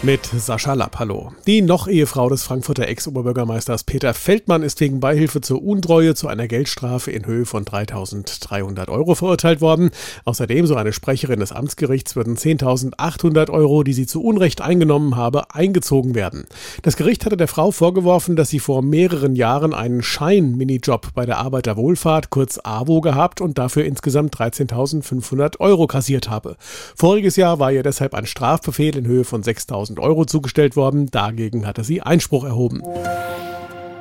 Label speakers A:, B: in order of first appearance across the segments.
A: Mit Sascha Lapp, hallo. Die noch Ehefrau des Frankfurter Ex-Oberbürgermeisters Peter Feldmann ist wegen Beihilfe zur Untreue zu einer Geldstrafe in Höhe von 3.300 Euro verurteilt worden. Außerdem, so eine Sprecherin des Amtsgerichts, würden 10.800 Euro, die sie zu Unrecht eingenommen habe, eingezogen werden. Das Gericht hatte der Frau vorgeworfen, dass sie vor mehreren Jahren einen Schein-Minijob bei der Arbeiterwohlfahrt, kurz AWO, gehabt und dafür insgesamt 13.500 Euro kassiert habe. Voriges Jahr war ihr deshalb ein Strafbefehl in Höhe von 6.000 Euro zugestellt worden. Dagegen hatte sie Einspruch erhoben.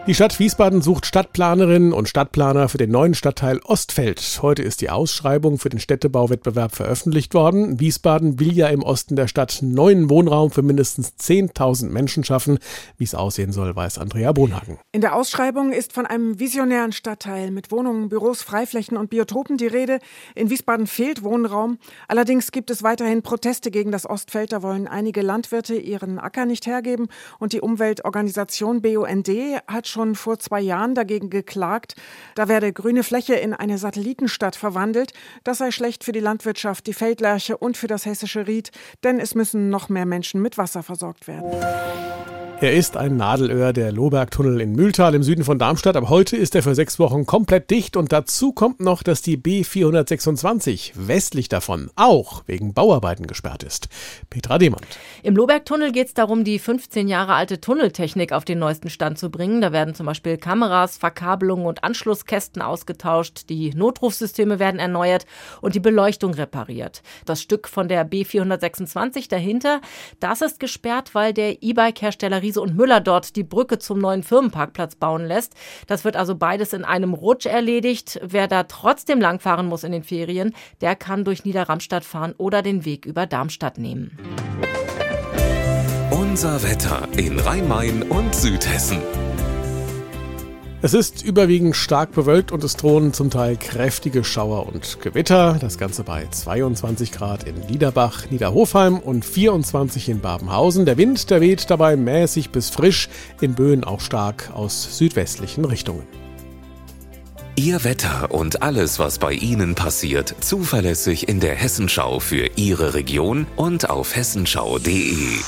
A: Die Stadt Wiesbaden sucht Stadtplanerinnen und Stadtplaner für den neuen Stadtteil Ostfeld. Heute ist die Ausschreibung für den Städtebauwettbewerb veröffentlicht worden. Wiesbaden will ja im Osten der Stadt neuen Wohnraum für mindestens 10.000 Menschen schaffen. Wie es aussehen soll, weiß Andrea Bonhagen.
B: In der Ausschreibung ist von einem visionären Stadtteil mit Wohnungen, Büros, Freiflächen und Biotopen die Rede. In Wiesbaden fehlt Wohnraum. Allerdings gibt es weiterhin Proteste gegen das Ostfeld. Da wollen einige Landwirte ihren Acker nicht hergeben. Und die Umweltorganisation BUND hat schon schon vor zwei Jahren dagegen geklagt, da werde grüne Fläche in eine Satellitenstadt verwandelt. Das sei schlecht für die Landwirtschaft, die Feldlerche und für das hessische Ried, denn es müssen noch mehr Menschen mit Wasser versorgt werden.
A: Er ist ein Nadelöhr, der Lohbergtunnel in Mühltal im Süden von Darmstadt. Aber heute ist er für sechs Wochen komplett dicht und dazu kommt noch, dass die B426 westlich davon auch wegen Bauarbeiten gesperrt ist. Petra Demand.
C: Im Lohbergtunnel geht es darum, die 15 Jahre alte Tunneltechnik auf den neuesten Stand zu bringen. Da werden zum Beispiel Kameras, Verkabelungen und Anschlusskästen ausgetauscht, die Notrufsysteme werden erneuert und die Beleuchtung repariert. Das Stück von der B426 dahinter, das ist gesperrt, weil der E-Bike-Hersteller Riese und Müller dort die Brücke zum neuen Firmenparkplatz bauen lässt. Das wird also beides in einem Rutsch erledigt. Wer da trotzdem langfahren muss in den Ferien, der kann durch Niederramstadt fahren oder den Weg über Darmstadt nehmen.
D: Unser Wetter in Rhein-Main und Südhessen.
A: Es ist überwiegend stark bewölkt und es drohen zum Teil kräftige Schauer und Gewitter. Das Ganze bei 22 Grad in Liederbach, Niederhofheim und 24 in Babenhausen. Der Wind, der weht dabei mäßig bis frisch, in Böen auch stark aus südwestlichen Richtungen.
D: Ihr Wetter und alles, was bei Ihnen passiert, zuverlässig in der Hessenschau für Ihre Region und auf hessenschau.de.